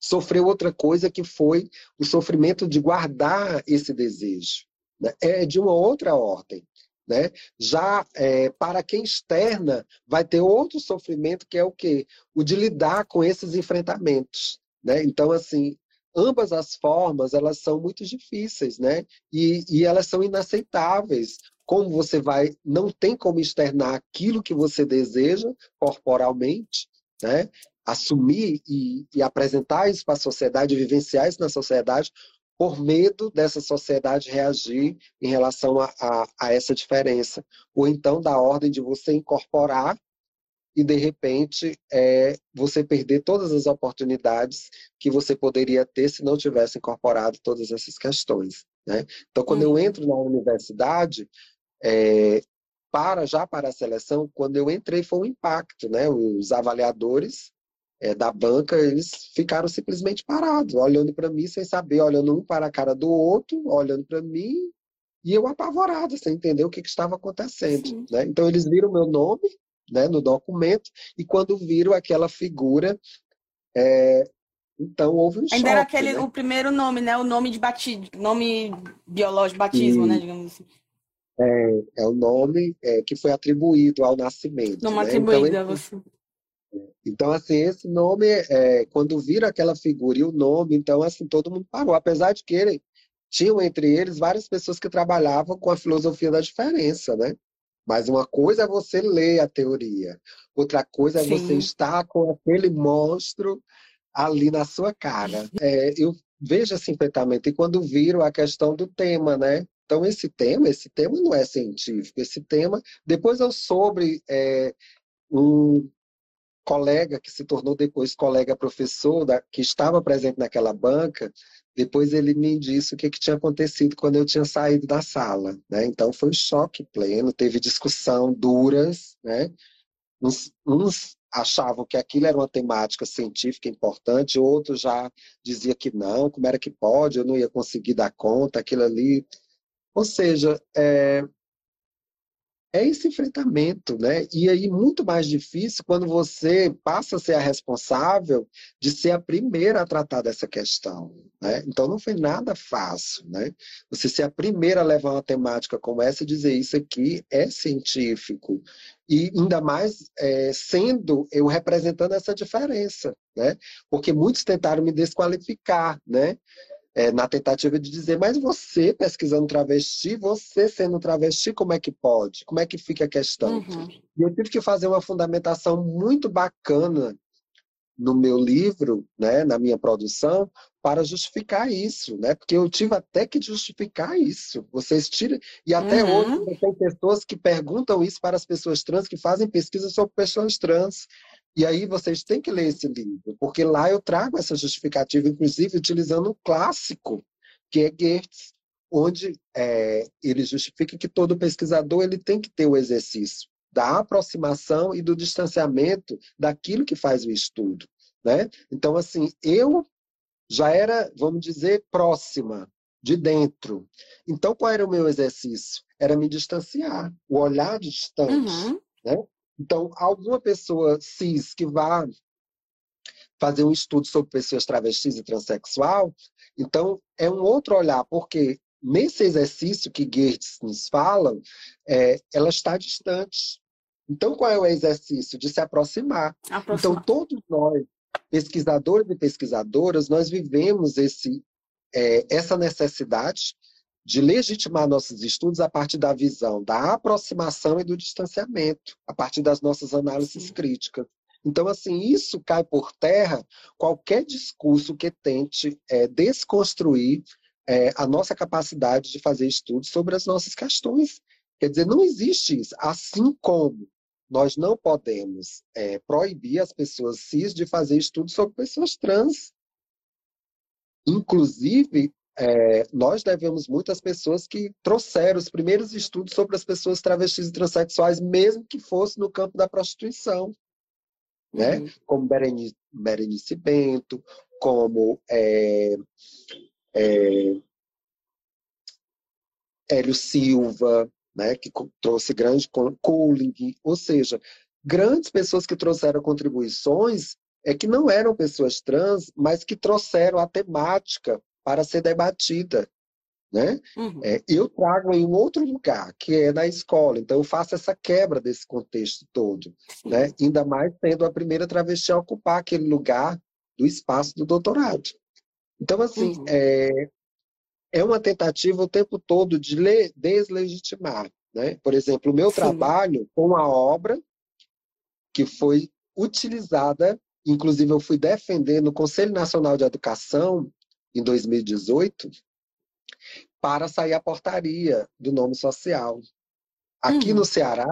B: sofreu outra coisa que foi o sofrimento de guardar esse desejo. Né? É de uma outra ordem. Né? Já é, para quem externa, vai ter outro sofrimento que é o quê? O de lidar com esses enfrentamentos. Né? Então, assim, ambas as formas, elas são muito difíceis, né? E, e elas são inaceitáveis. Como você vai, não tem como externar aquilo que você deseja corporalmente, né? Assumir e, e apresentar isso para a sociedade, vivenciar isso na sociedade, por medo dessa sociedade reagir em relação a, a, a, essa diferença. Ou então da ordem de você incorporar e, de repente, é, você perder todas as oportunidades que você poderia ter se não tivesse incorporado todas essas questões. Né? Então, quando eu uhum. entro na universidade, é, para já para a seleção, quando eu entrei foi um impacto, né? Os avaliadores é, da banca, eles ficaram simplesmente parados, olhando para mim sem saber, olhando um para a cara do outro, olhando para mim, e eu apavorado, sem entender o que, que estava acontecendo. Né? Então, eles viram meu nome né, no documento, e quando viram aquela figura, é, Então houve um
A: Ainda
B: choque,
A: era aquele,
B: né?
A: o primeiro nome, né? O nome de batismo, nome biológico, batismo, né? Digamos assim.
B: É, é o nome é, que foi atribuído ao nascimento.
A: Nome
B: né?
A: atribuído
B: então,
A: a você.
B: Então, assim, esse nome, é, quando vira aquela figura e o nome, então, assim, todo mundo parou. Apesar de que ele, tinham entre eles várias pessoas que trabalhavam com a filosofia da diferença, né? Mas uma coisa é você ler a teoria, outra coisa é
A: Sim.
B: você estar com aquele monstro ali na sua cara. É, eu vejo assim perfeitamente, e quando viram a questão do tema, né? Então, esse tema, esse tema não é científico, esse tema. Depois eu soube é, um colega que se tornou depois colega professor, da, que estava presente naquela banca, depois ele me disse o que, que tinha acontecido quando eu tinha saído da sala. Né? Então foi um choque pleno, teve discussão duras, né? uns, uns achavam que aquilo era uma temática científica importante, outros já diziam que não, como era que pode, eu não ia conseguir dar conta, aquilo ali. Ou seja, é, é esse enfrentamento, né? E aí muito mais difícil quando você passa a ser a responsável de ser a primeira a tratar dessa questão, né? Então não foi nada fácil, né? Você ser a primeira a levar uma temática como essa e dizer isso aqui é científico e ainda mais é, sendo eu representando essa diferença, né? Porque muitos tentaram me desqualificar, né? É, na tentativa de dizer, mas você pesquisando travesti, você sendo travesti, como é que pode? Como é que fica a questão?
A: Uhum.
B: E eu tive que fazer uma fundamentação muito bacana no meu livro, né, na minha produção, para justificar isso, né? Porque eu tive até que justificar isso. Vocês tiram e até
A: Uhum.
B: hoje tem pessoas que perguntam isso para as pessoas trans que fazem pesquisa sobre pessoas trans. E aí vocês têm que ler esse livro, porque lá eu trago essa justificativa, inclusive utilizando um clássico, que é Goethe, onde é, ele justifica que todo pesquisador ele tem que ter o exercício da aproximação e do distanciamento daquilo que faz o estudo. Né? Então, assim, eu já era, vamos dizer, próxima, de dentro. Então, qual era o meu exercício? Era me distanciar, o olhar distante.
A: Uhum.
B: Né? Então, alguma pessoa cis que vá fazer um estudo sobre pessoas travestis e transexual, então é um outro olhar, porque nesse exercício que Goethe nos fala, é, ela está distante. Então, qual é o exercício? De se aproximar.
A: Aproximar.
B: Então, todos nós, pesquisadores e pesquisadoras, nós vivemos esse, é, essa necessidade de legitimar nossos estudos a partir da visão da aproximação e do distanciamento, a partir das nossas análises
A: Sim.
B: críticas. Então, assim, isso cai por terra qualquer discurso que tente é, desconstruir é, a nossa capacidade de fazer estudos sobre as nossas questões. Quer dizer, não existe isso. Assim como nós não podemos é, proibir as pessoas cis de fazer estudos sobre pessoas trans. Inclusive, é, nós devemos muito às pessoas que trouxeram os primeiros estudos sobre as pessoas travestis e transexuais, mesmo que fosse no campo da prostituição, né?
A: Uhum.
B: Como Berenice, Berenice Bento, como é, é, Hélio Silva, né? Que trouxe grande co- Cooling, ou seja, grandes pessoas que trouxeram contribuições é que não eram pessoas trans, mas que trouxeram a temática para ser debatida. Né?
A: Uhum.
B: É, eu trago em um outro lugar, que é na escola, então eu faço essa quebra desse contexto todo,
A: Sim.
B: né? ainda mais sendo a primeira travesti a ocupar aquele lugar do espaço do doutorado. Então, assim,
A: Uhum.
B: é, é uma tentativa o tempo todo de le- deslegitimar. Né? Por exemplo, o meu
A: Sim.
B: trabalho com a obra que foi utilizada, inclusive eu fui defender no Conselho Nacional de Educação, em 2018, para sair a portaria do nome social. Aqui
A: Uhum.
B: no Ceará,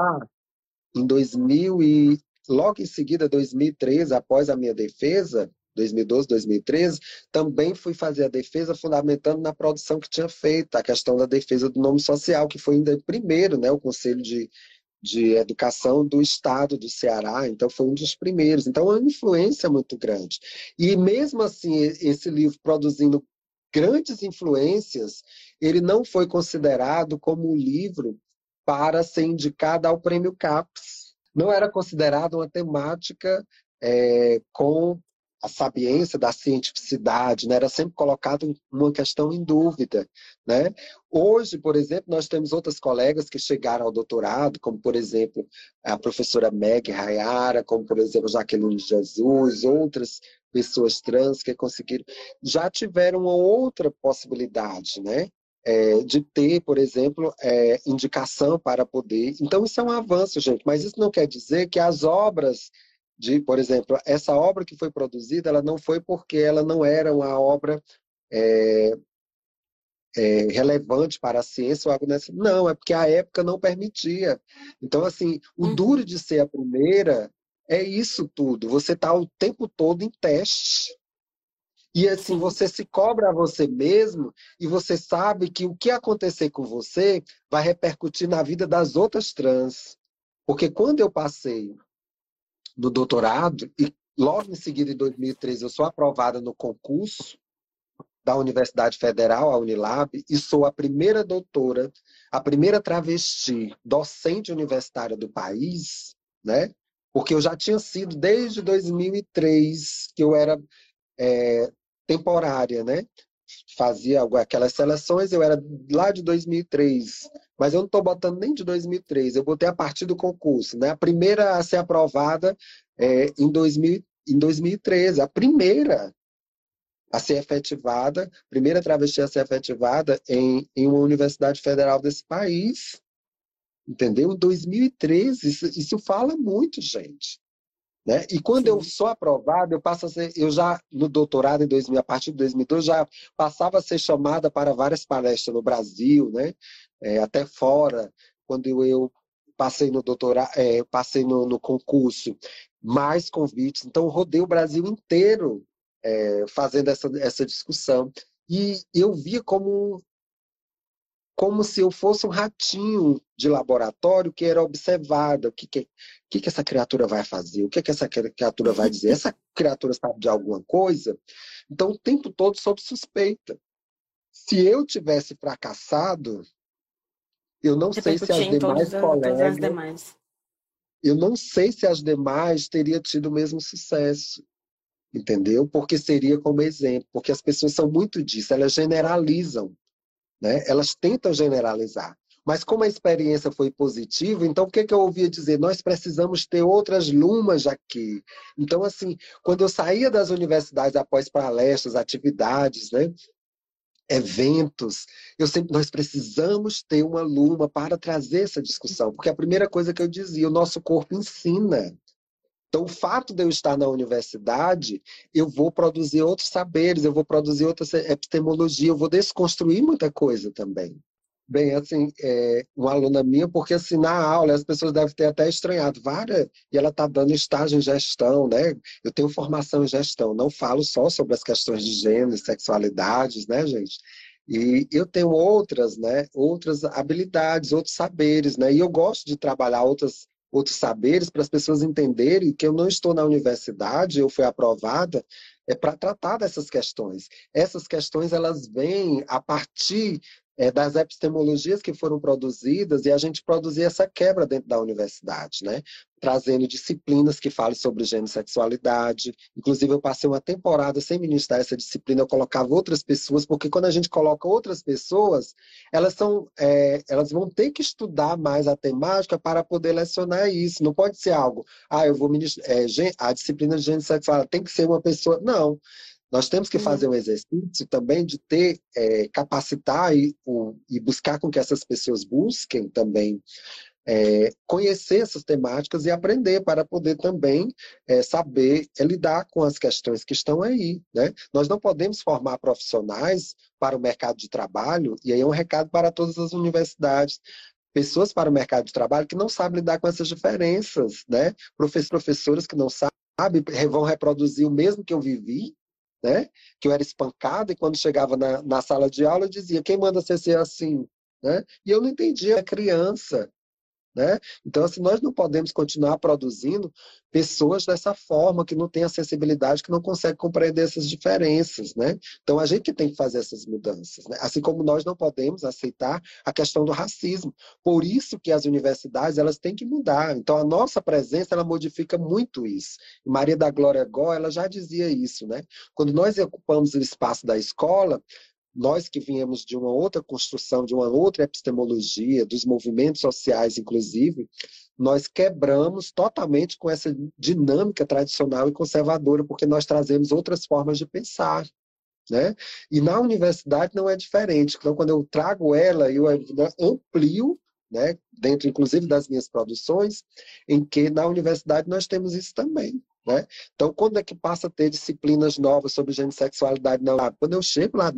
B: em 2000 e logo em seguida, 2013, após a minha defesa, 2012, 2013, também fui fazer a defesa fundamentando na produção que tinha feito, a questão da defesa do nome social, que foi ainda primeiro, né, o Conselho de, de Educação do Estado do Ceará, então foi um dos primeiros. Então, é uma influência muito grande. E mesmo assim, esse livro produzindo grandes influências, ele não foi considerado como um livro para ser indicado ao Prêmio CAPES. Não era considerado uma temática é, com a sabiência da cientificidade, né? era sempre colocado uma questão em dúvida. Né? Hoje, por exemplo, nós temos outras colegas que chegaram ao doutorado, como, por exemplo, a professora Meg Rayara, como, por exemplo, Jaqueline Jesus, outras pessoas trans que conseguiram, já tiveram uma outra possibilidade, né? É, de ter, por exemplo, é, indicação para poder. Então, isso é um avanço, gente, mas isso não quer dizer que as obras de, por exemplo, essa obra que foi produzida, ela não foi porque ela não era uma obra é, é, relevante para a ciência ou algo nessa. Não, é porque a época não permitia. Então, assim, o uhum. duro de ser a primeira é isso tudo. Você está o tempo todo em teste. E assim, você se cobra a você mesmo e você sabe que o que acontecer com você vai repercutir na vida das outras trans. Porque quando eu passei no doutorado e logo em seguida, em 2013, eu sou aprovada no concurso da Universidade Federal, a Unilab, e sou a primeira doutora, a primeira travesti docente universitária do país, né? Porque eu já tinha sido desde 2003 que eu era é, temporária, né? Fazia aquelas seleções, eu era lá de 2003, mas eu não estou botando nem de 2003, eu botei a partir do concurso, né? A primeira a ser aprovada é, em, 2000, em 2013, a primeira a ser efetivada, primeira travesti a ser efetivada em, em uma universidade federal desse país. Entendeu? Em 2013, isso, isso fala muito, gente. Né? E quando Sim. eu sou aprovado, eu passo a ser, eu já no doutorado em 2000, a partir de 2012 já passava a ser chamada para várias palestras no Brasil, né? É, até fora, quando eu, eu passei no doutorado, é, passei no, no, concurso, mais convites. Então, rodei o Brasil inteiro é, fazendo essa, essa discussão. E eu via como como se eu fosse um ratinho de laboratório que era observado. O que, que, que, que essa criatura vai fazer? O que, que essa criatura vai dizer? Essa criatura sabe de alguma coisa? Então, o tempo todo sob suspeita. Se eu tivesse fracassado, eu não sei se as demais colegas... Demais. Eu não sei se as demais teriam tido o mesmo sucesso entendeu? Porque seria como exemplo, porque as pessoas são muito disso, elas generalizam. Né? Elas tentam generalizar. Mas como a experiência foi positiva, então o que, que eu ouvia dizer? Nós precisamos ter outras lumas aqui. Então, assim, quando eu saía das universidades após palestras, atividades, né? eventos, eu sempre nós precisamos ter uma luma para trazer essa discussão, porque a primeira coisa que eu dizia, o nosso corpo ensina. Então, o fato de eu estar na universidade, eu vou produzir outros saberes, eu vou produzir outra epistemologia, eu vou desconstruir muita coisa também. Bem, assim, é, uma aluna minha, porque assim, na aula as pessoas devem ter até estranhado, Vara, e ela está dando estágio em gestão, né? Eu tenho formação em gestão, não falo só sobre as questões de gênero e sexualidades, né, gente? E eu tenho outras, né, outras habilidades, outros saberes, né? E eu gosto de trabalhar outras outros saberes para as pessoas entenderem que eu não estou na universidade, eu fui aprovada é para tratar dessas questões. Essas questões elas vêm a partir é, das epistemologias que foram produzidas e a gente produzir essa quebra dentro da universidade, né? Trazendo disciplinas que falem sobre gênero e sexualidade. Inclusive, eu passei uma temporada sem ministrar essa disciplina, eu colocava outras pessoas, porque quando a gente coloca outras pessoas, elas, são, é, elas vão ter que estudar mais a temática para poder lecionar isso. Não pode ser algo, ah, eu vou ministrar. É, a disciplina de gênero e sexualidade tem que ser uma pessoa. Não. Nós temos que fazer um exercício também de ter, é, capacitar e, o, e buscar com que essas pessoas busquem também é, conhecer essas temáticas e aprender para poder também é, saber é, lidar com as questões que estão aí. Né? Nós não podemos formar profissionais para o mercado de trabalho, e aí é um recado para todas as universidades, pessoas para o mercado de trabalho que não sabem lidar com essas diferenças, né? professoras que não sabem, vão reproduzir o mesmo que eu vivi, né? Que eu era espancado e quando chegava na, na sala de aula eu dizia, quem manda você ser assim? Né? E eu não entendia, a criança. Né? Então, assim, nós não podemos continuar produzindo pessoas dessa forma, que não têm acessibilidade, que não conseguem compreender essas diferenças. Né? Então, a gente tem que fazer essas mudanças. Né? Assim como nós não podemos aceitar a questão do racismo. Por isso que as universidades elas têm que mudar. Então, a nossa presença ela modifica muito isso. Maria da Glória Gó, ela já dizia isso. Né? Quando nós ocupamos o espaço da escola, nós que viemos de uma outra construção, de uma outra epistemologia, dos movimentos sociais, inclusive, nós quebramos totalmente com essa dinâmica tradicional e conservadora, porque nós trazemos outras formas de pensar. Né? E na universidade não é diferente. Então, quando eu trago ela, eu amplio, né, dentro inclusive das minhas produções, em que na universidade nós temos isso também. Né? Então, quando é que passa a ter disciplinas novas sobre gênero e sexualidade? Não, quando eu chego lá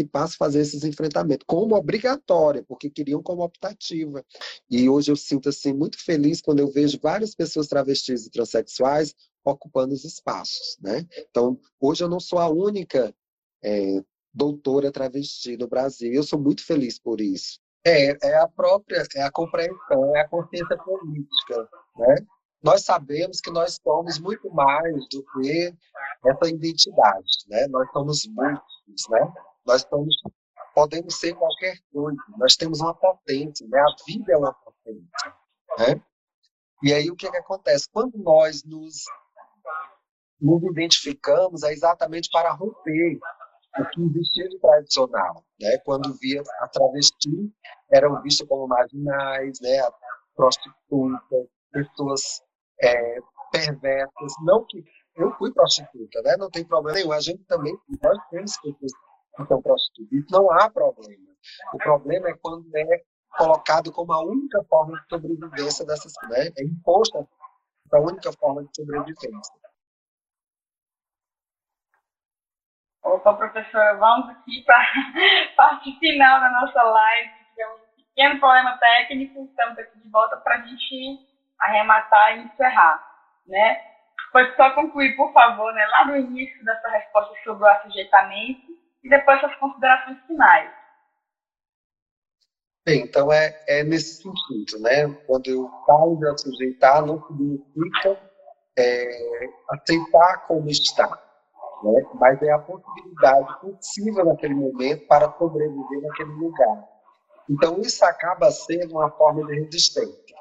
B: e passo a fazer esses enfrentamentos como obrigatória, porque queriam como optativa. E hoje eu sinto assim muito feliz quando eu vejo várias pessoas travestis e transexuais ocupando os espaços, né? Então, hoje eu não sou a única é, doutora travesti no Brasil. Eu sou muito feliz por isso. É, é a própria, é a compreensão, é a consciência política, né? Nós sabemos que nós somos muito mais do que essa identidade, né? Nós somos muitos, né? Nós estamos, podemos ser qualquer coisa, nós temos uma potência, né? a vida é uma potência. Né? E aí o que, que acontece? Quando nós nos, nos identificamos, é exatamente para romper o que existia de tradicional. Né? Quando via a travesti, eram vistas como marginais, né? prostitutas, pessoas é, perversas. Não que eu fui prostituta, né? não tem problema nenhum. A gente também, nós temos pessoas então prostituir, não há problema. O problema é quando é colocado como a única forma de sobrevivência dessas, né? É imposta a única forma de sobrevivência.
C: Opa, professora, vamos aqui para a parte final da nossa live. Tivemos um pequeno problema técnico, estamos aqui de volta para a gente arrematar e encerrar, né? Pode só concluir, por favor, né, lá no início da sua resposta sobre o assujeitamento, e depois suas considerações finais.
B: Bem, então é, é nesse sentido, né? Quando eu falo de sujeitar, não significa é, aceitar como está, né? mas é a possibilidade possível naquele momento para sobreviver naquele lugar. Então, isso acaba sendo uma forma de resistência,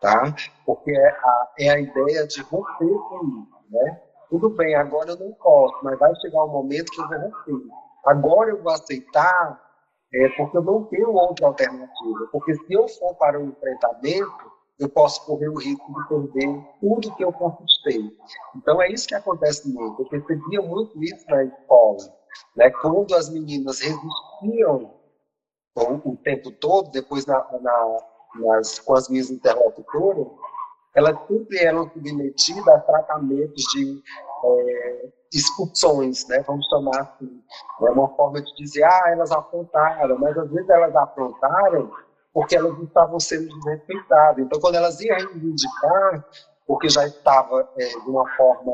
B: tá? Porque é a, é a ideia de romper com isso, né? Tudo bem, agora eu não posso, mas vai chegar um momento que eu vou romper. Agora eu vou aceitar é, porque eu não tenho outra alternativa. Porque se eu for para o enfrentamento, eu posso correr o risco de perder tudo que eu conquistei. Então é isso que acontece muito. Eu percebia muito isso na escola. Né? Quando as meninas resistiam o, o tempo todo, depois na, na, nas, com as minhas interlocutoras, elas sempre eram submetidas a tratamentos de é, expulsões, né? vamos chamar assim. É uma forma de dizer, ah, elas aprontaram, mas às vezes elas aprontaram porque elas estavam sendo desrespeitadas. Então, quando elas iam reivindicar, porque já estava é, de uma forma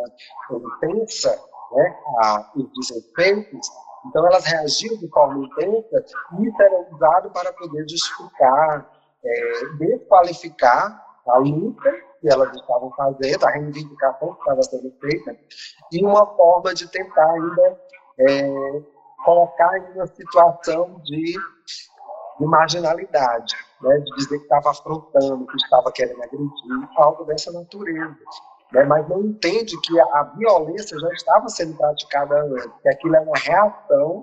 B: intensa né, a, os desrespeitos, então elas reagiam de forma intensa e isso era usado para poder justificar, é, desqualificar a luta que elas estavam fazendo, a reivindicação que estava sendo feita, e uma forma de tentar ainda é, colocar em uma situação de, de marginalidade, né, de dizer que estava afrontando, que estava querendo agredir, algo dessa natureza. Né, mas não entende que a, violência já estava sendo praticada antes, que aquilo é uma reação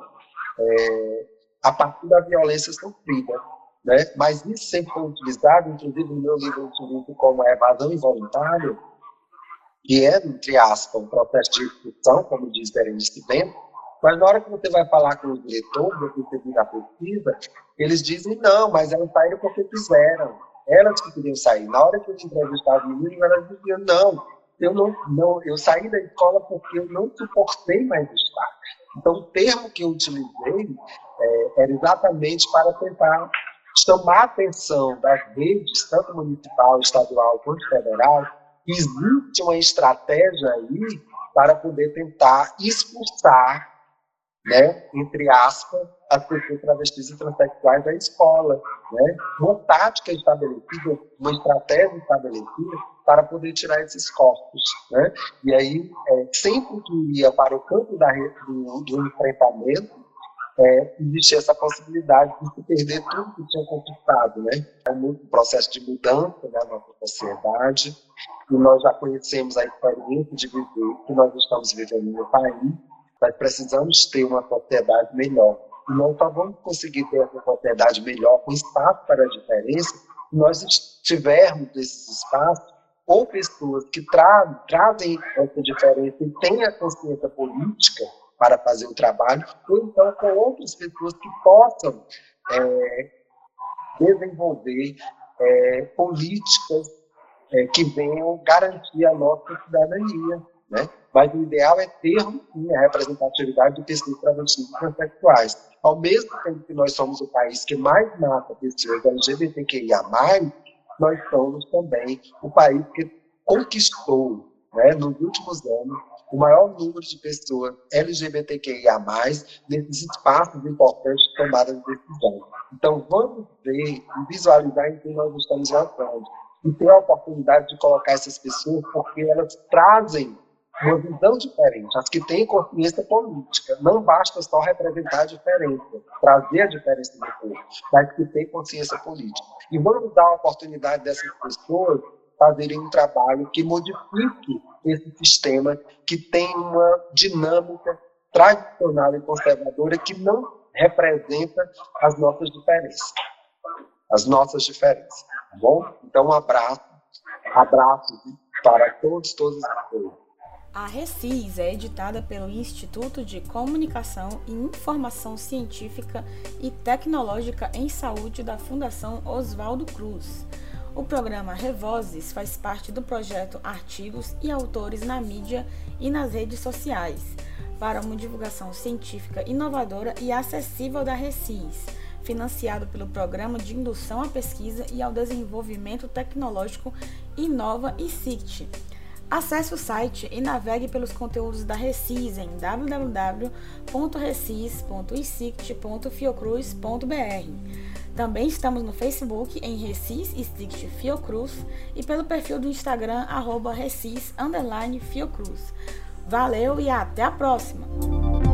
B: é, a partir da violência sofrida. Né? Mas isso sempre foi utilizado, inclusive no meu livro utilizo como evasão involuntária, que é, entre aspas, um processo de expulsão, como diz Berenice Bento, mas na hora que você vai falar com os diretores, você vira a pesquisa, eles dizem, não, mas elas saíram porque quiseram, elas que queriam sair. Na hora que eu entrevistava os meninos, elas diziam, não, eu não, não, eu saí da escola porque eu não suportei mais estar. Então, o termo que eu utilizei é, era exatamente para tentar chamar a atenção das redes, tanto municipal, estadual quanto federal, existe uma estratégia aí para poder tentar expulsar né, entre aspas, as pessoas travestis e transexuais da escola. Né? Uma tática estabelecida, uma estratégia estabelecida para poder tirar esses corpos. Né? E aí, é, sempre que ia para o campo da, do, do enfrentamento, é, essa possibilidade de perder tudo que tinha conquistado. Né? É um processo de mudança na nossa sociedade, e nós já conhecemos a experiência de viver que nós estamos vivendo no país, nós precisamos ter uma sociedade melhor. E nós só vamos conseguir ter essa sociedade melhor, com espaço para a diferença, se nós tivermos esses espaços ou pessoas que tra trazem essa diferença e têm a consciência política para fazer o trabalho, ou então com outras pessoas que possam é, desenvolver é, políticas é, que venham garantir a nossa cidadania. Né? Mas o ideal é ter sim, a representatividade de pessoas travestis e transexuais. Ao mesmo tempo que nós somos o país que mais mata pessoas LGBTQIA, nós somos também o país que conquistou, né, nos últimos anos, o maior número de pessoas LGBTQIA, nesses espaços importantes de tomada de decisão. Então, vamos ver e visualizar em que nós estamos avançando. E ter a oportunidade de colocar essas pessoas, porque elas trazem uma visão diferente, as que têm consciência política. Não basta só representar a diferença, trazer a diferença do povo, mas que têm consciência política. E vamos dar a oportunidade dessas pessoas fazerem um trabalho que modifique esse sistema que tem uma dinâmica tradicional e conservadora que não representa as nossas diferenças. As nossas diferenças. Tá bom? Então, um abraço. Abraço para todos, todas as pessoas.
A: A RECIS é editada pelo Instituto de Comunicação e Informação Científica e Tecnológica em Saúde da Fundação Oswaldo Cruz. O programa Revozes faz parte do projeto Artigos e Autores na Mídia e nas Redes Sociais, para uma divulgação científica inovadora e acessível da RECIS, financiado pelo Programa de Indução à Pesquisa e ao Desenvolvimento Tecnológico Inova e SICT Acesse o site e navegue pelos conteúdos da Recis em www.recis.isict.fiocruz.br. Também estamos no Facebook em Recis Stict Fiocruz e pelo perfil do Instagram arroba Recis Fiocruz. Valeu e até a próxima!